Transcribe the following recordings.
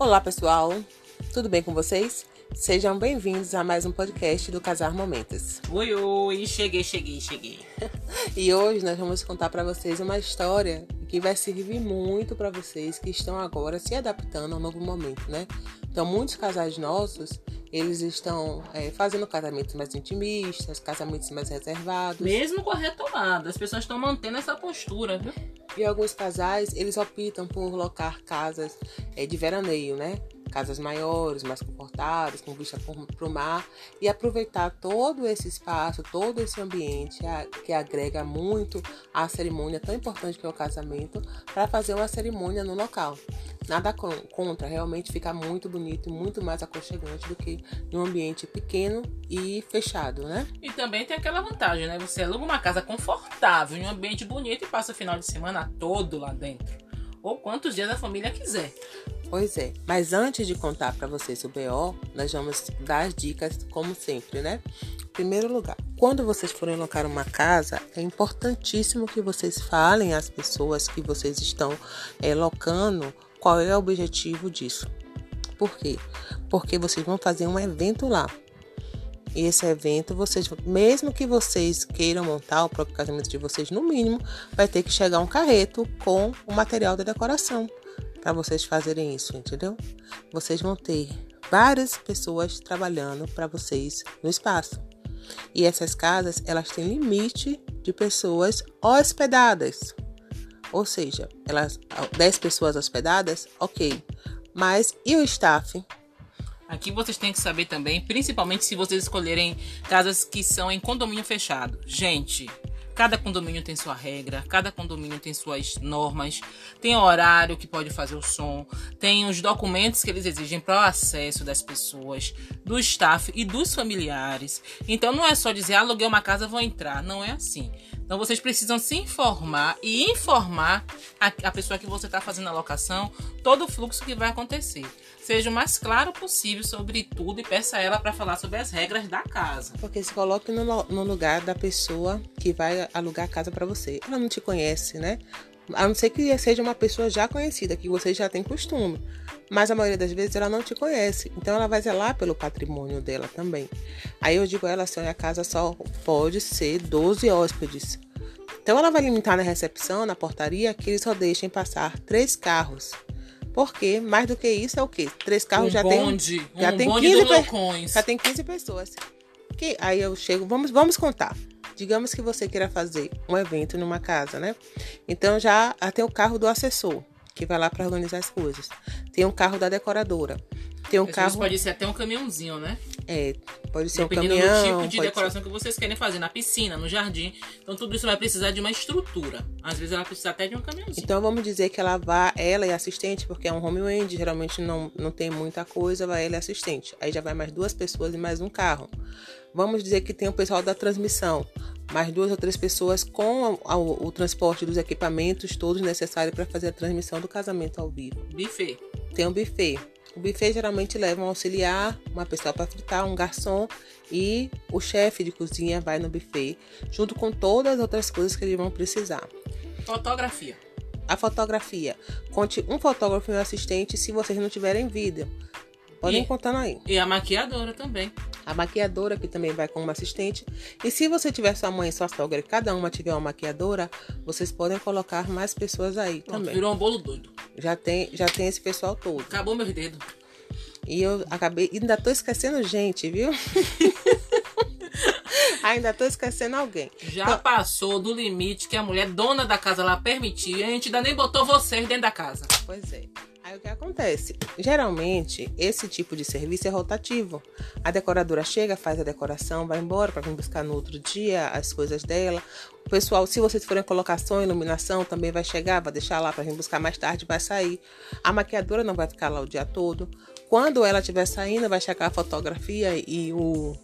Olá, pessoal. Tudo bem com vocês? Sejam bem-vindos a mais um podcast do Casar Momentos. Oi, oi, cheguei, cheguei, cheguei. E hoje nós vamos contar para vocês uma história que vai servir muito para vocês que estão agora se adaptando ao novo momento, né? Então, muitos casais nossos, eles estão é, fazendo casamentos mais intimistas, casamentos mais reservados. Mesmo com a retomada, as pessoas estão mantendo essa postura, viu? E alguns casais, eles optam por locar casas é, de veraneio, né? Casas maiores, mais confortáveis, com vista para o mar e aproveitar todo esse espaço, todo esse ambiente que agrega muito à cerimônia tão importante que é o casamento, para fazer uma cerimônia no local. Nada contra, realmente fica muito bonito e muito mais aconchegante do que em um ambiente pequeno e fechado, né? E também tem aquela vantagem, né? Você aluga uma casa confortável, em um ambiente bonito e passa o final de semana todo lá dentro. Ou quantos dias a família quiser. Pois é, mas antes de contar para vocês o BO, nós vamos dar as dicas como sempre, né? Primeiro lugar, quando vocês forem locar uma casa, é importantíssimo que vocês falem às pessoas que vocês estão é, locando qual é o objetivo disso. Por quê? Porque vocês vão fazer um evento lá. E esse evento, vocês, mesmo que vocês queiram montar o próprio casamento de vocês, no mínimo, vai ter que chegar um carreto com o material da decoração para vocês fazerem isso, entendeu? Vocês vão ter várias pessoas trabalhando para vocês no espaço. E essas casas, elas têm limite de pessoas hospedadas. Ou seja, elas 10 pessoas hospedadas, ok. Mas e o staff? Aqui vocês têm que saber também, principalmente se vocês escolherem casas que são em condomínio fechado. Gente, Cada condomínio tem sua regra, cada condomínio tem suas normas, tem horário que pode fazer o som, tem os documentos que eles exigem para o acesso das pessoas, do staff e dos familiares. Então não é só dizer, aluguei uma casa, vou entrar. Não é assim. Então vocês precisam se informar e informar a, a pessoa que você está fazendo a locação todo o fluxo que vai acontecer. Seja o mais claro possível sobre tudo e peça ela para falar sobre as regras da casa. Porque se coloque no, no lugar da pessoa que vai alugar a casa para você. Ela não te conhece, né? A não ser que seja uma pessoa já conhecida, que você já tem costume. Mas a maioria das vezes ela não te conhece. Então ela vai zelar pelo patrimônio dela também. Aí eu digo a ela assim: a casa só pode ser 12 hóspedes. Então ela vai limitar na recepção, na portaria, que eles só deixem passar três carros. Porque mais do que isso é o quê? Três carros um já bonde, tem já um tem bonde 15 pe... já tem 15 pessoas. Que aí eu chego, vamos vamos contar. Digamos que você queira fazer um evento numa casa, né? Então já tem o carro do assessor, que vai lá para organizar as coisas. Tem um carro da decoradora. Tem um Às carro. Pode ser até um caminhãozinho, né? É, pode ser Dependendo um caminhão. do tipo de decoração ser... que vocês querem fazer, na piscina, no jardim. Então tudo isso vai precisar de uma estrutura. Às vezes ela precisa até de um caminhãozinho. Então vamos dizer que ela vá, ela e assistente, porque é um home end, geralmente não, não tem muita coisa, vai ela e assistente. Aí já vai mais duas pessoas e mais um carro. Vamos dizer que tem o pessoal da transmissão mais duas ou três pessoas com a, a, o transporte dos equipamentos todos necessários para fazer a transmissão do casamento ao vivo. Buffet. Tem um buffet. O buffet geralmente leva um auxiliar, uma pessoa para fritar, um garçom e o chefe de cozinha vai no buffet, junto com todas as outras coisas que eles vão precisar. Fotografia. A fotografia. Conte um fotógrafo e um assistente se vocês não tiverem vídeo. Podem E- contando aí. E a maquiadora também. A maquiadora, que também vai como assistente. E se você tiver sua mãe e sua sogra e cada uma tiver uma maquiadora, vocês podem colocar mais pessoas aí Pronto, também. virou um bolo doido. Já tem, já tem esse pessoal todo. Acabou meus dedos. E eu acabei. Ainda tô esquecendo gente, viu? ainda tô esquecendo alguém. Já Então- passou do limite que a mulher dona da casa lá permitia. E a gente ainda nem botou vocês dentro da casa. Pois é. Aí o que acontece? Geralmente, esse tipo de serviço é rotativo. A decoradora chega, faz a decoração, vai embora para vir buscar no outro dia as coisas dela. O pessoal, se vocês forem colocação, iluminação, também vai chegar, vai deixar lá para vir buscar mais tarde, vai sair. A maquiadora não vai ficar lá o dia todo. Quando ela estiver saindo, vai chegar a fotografia e o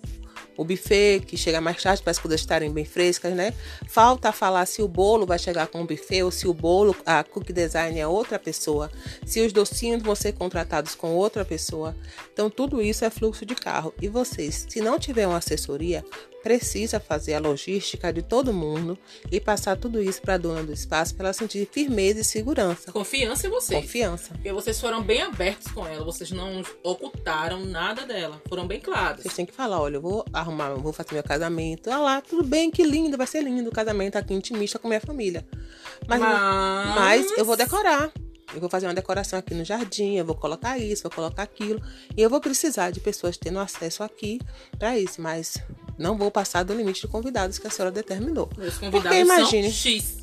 o buffet, que chega mais tarde para as coisas estarem bem frescas, né? Falta falar se o bolo vai chegar com o buffet ou se o bolo, a cook design é outra pessoa, se os docinhos vão ser contratados com outra pessoa. Então, tudo isso é fluxo de carro. E vocês, se não tiver uma assessoria, precisa fazer a logística de todo mundo e passar tudo isso para a dona do espaço para ela sentir firmeza e segurança. Confiança em vocês. Confiança. Porque vocês foram bem abertos com ela, vocês não ocultaram nada dela, foram bem claros. Vocês têm que falar, olha, eu vou arrumar, eu vou fazer meu casamento. Ah lá, tudo bem, que lindo, vai ser lindo o casamento aqui intimista com minha família. Mas, Mas- mas eu vou decorar. Eu vou fazer uma decoração aqui no jardim, eu vou colocar isso, vou colocar aquilo. E eu vou precisar de pessoas tendo acesso aqui para isso, mas não vou passar do limite de convidados que a senhora determinou. Os Porque convidados imagine, são X.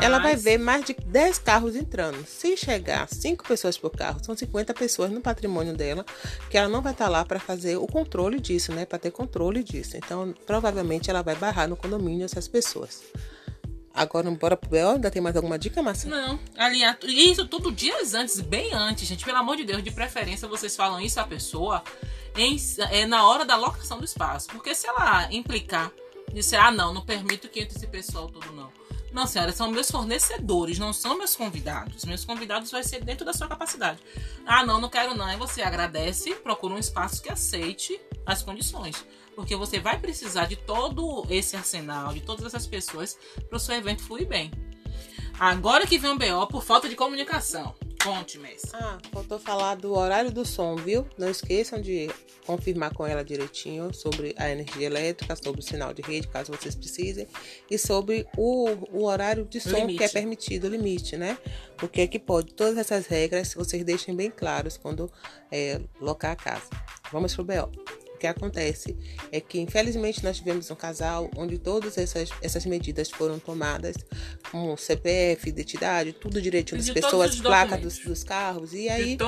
ela vai Mas- ver mais de 10 carros entrando. Se chegar 5 pessoas por carro, são 50 pessoas no patrimônio dela, que ela não vai estar lá para fazer o controle disso, né? Para ter controle disso. Então, provavelmente ela vai barrar no condomínio essas pessoas. Agora, bora pro B.O. Ainda tem mais alguma dica, Márcia? Não, tu- Isso tudo dias antes, bem antes, gente. Pelo amor de Deus, de preferência vocês falam isso à pessoa em, é, na hora da locação do espaço. Porque se ela implicar, disser, ah, não, não permito que entre esse pessoal todo, não. Não, senhora, são meus fornecedores, não são meus convidados. Meus convidados vai ser dentro da sua capacidade. Ah, não, não quero não. Aí você agradece, procura um espaço que aceite as condições. Porque você vai precisar de todo esse arsenal, de todas essas pessoas, para o seu evento fluir bem. Agora que vem o BO por falta de comunicação. Conte, Messi. Ah, faltou falar do horário do som, viu? Não esqueçam de confirmar com ela direitinho sobre a energia elétrica, sobre o sinal de rede, caso vocês precisem, e sobre o, o horário de som Limite. que é permitido, o limite, né? O que é que pode. Todas essas regras vocês deixem bem claros quando é, locar a casa. Vamos pro BO. O que acontece é que, infelizmente, nós tivemos um casal onde todas essas, essas medidas foram tomadas, como CPF, identidade, tudo direitinho das pessoas, placa dos, dos carros, e aí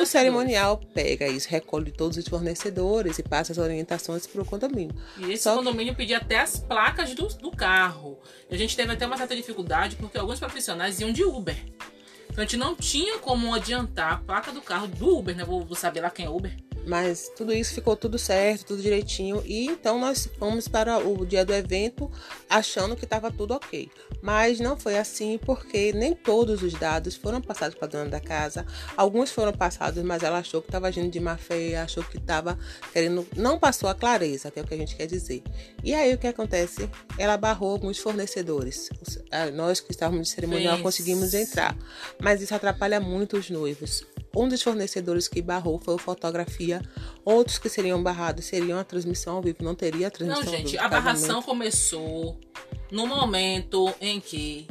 o cerimonial pega isso, recolhe todos os fornecedores e passa as orientações para o condomínio. E esse Só que- condomínio pedia até as placas do, do carro. E a gente teve até uma certa dificuldade porque alguns profissionais iam de Uber. Então a gente não tinha como adiantar a placa do carro do Uber, né? Vou, vou saber lá quem é Uber. Mas tudo isso ficou tudo certo, tudo direitinho. E então nós fomos para o dia do evento achando que estava tudo ok. Mas não foi assim porque nem todos os dados foram passados para a dona da casa. Alguns foram passados, mas ela achou que estava agindo de má fé, achou que estava querendo. Não passou a clareza, que é o que a gente quer dizer. E aí o que acontece? Ela barrou alguns fornecedores. Nós que estávamos de cerimonial conseguimos entrar. Mas isso atrapalha muito os noivos. Um dos fornecedores que barrou foi o fotografia. Outros que seriam barrados seriam a transmissão ao vivo. Não teria a transmissão Não, gente, a barração começou no momento em que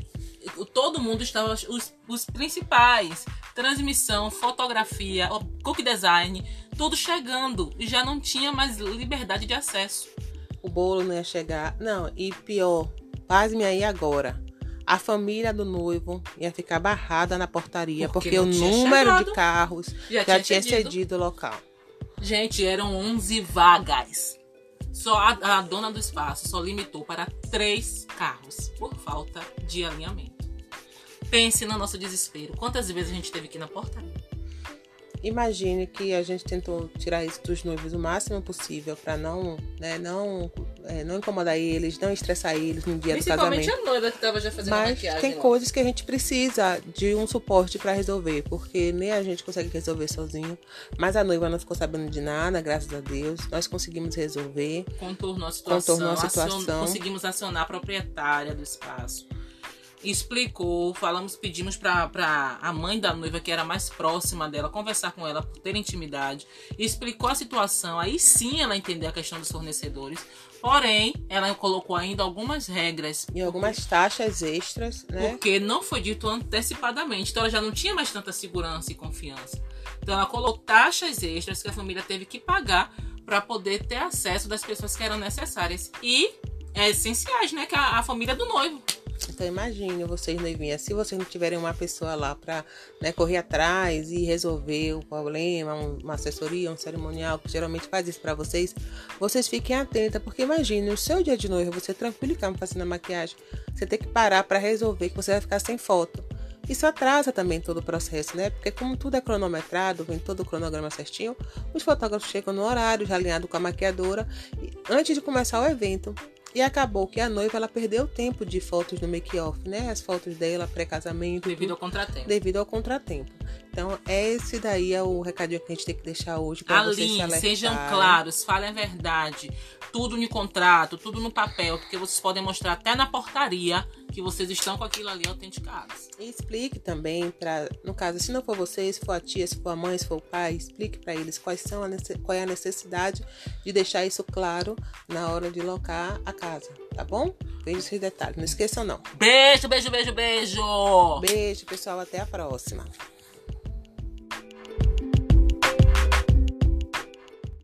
todo mundo estava. Os, os principais, transmissão, fotografia, cook design, tudo chegando. E já não tinha mais liberdade de acesso. O bolo não ia chegar. Não, e pior, pasme aí agora. A família do noivo ia ficar barrada na portaria Porque porque, o número chegado. de carros Já já, tinha tinha cedido. o local. Gente, eram 11 vagas. Só a, a dona do espaço só limitou para três carros por falta de alinhamento. Pense no nosso desespero. Quantas vezes a gente teve que ir na portaria? Imagine que a gente tentou tirar isso dos noivos o máximo possível para não, né, não, é, não incomodar eles, não estressar eles no dia do Principalmente casamento. a noiva que tava já fazendo a Mas maquiagem. tem lá. coisas que a gente precisa de um suporte para resolver, porque nem a gente consegue resolver sozinho. Mas a noiva não ficou sabendo de nada, graças a Deus. Nós conseguimos resolver. Contornou a situação. Contornou a acion- situação. conseguimos acionar a proprietária do espaço. Explicou, falamos, pedimos pra, pra a mãe da noiva, que era mais próxima dela, conversar com ela, por ter intimidade. Explicou a situação, aí sim ela entendeu a questão dos fornecedores. Porém, ela colocou ainda algumas regras. E algumas taxas extras, né? Porque não foi dito antecipadamente. Então ela já não tinha mais tanta segurança e confiança. Então ela colocou taxas extras que a família teve que pagar para poder ter acesso das pessoas que eram necessárias. E é, essenciais, né? Que é a, a família do noivo. Então imagine vocês noivinhas, se vocês não tiverem uma pessoa lá para né, correr atrás e resolver o problema, um- uma assessoria, um cerimonial que geralmente faz isso para vocês, vocês fiquem atentas, porque imagine o seu dia de noiva, você tranquilo e calmo fazendo a maquiagem, você tem que parar para resolver que você vai ficar sem foto. Isso atrasa também todo o processo, né? Porque como tudo é cronometrado, vem todo o cronograma certinho, os fotógrafos chegam no horário, já alinhado com a maquiadora, antes de começar o evento. E acabou que a noiva ela perdeu tempo de fotos no make-off, né? As fotos dela pré-casamento, Devido ao contratempo. devido ao contratempo. Então, esse daí é o recadinho que a gente tem que deixar hoje para vocês se alertarem. sejam claros, falem a verdade. Tudo no contrato, tudo no papel, porque vocês podem mostrar até na portaria que vocês estão com aquilo ali autenticados. E explique também para, no caso, se não for você, se for a tia, se for a mãe, se for o pai, explique para eles quais são a, qual é a necessidade de deixar isso claro na hora de locar a casa, tá bom? Veja esses detalhes, não esqueçam não. Beijo, beijo, beijo, beijo. Beijo, pessoal, até a próxima.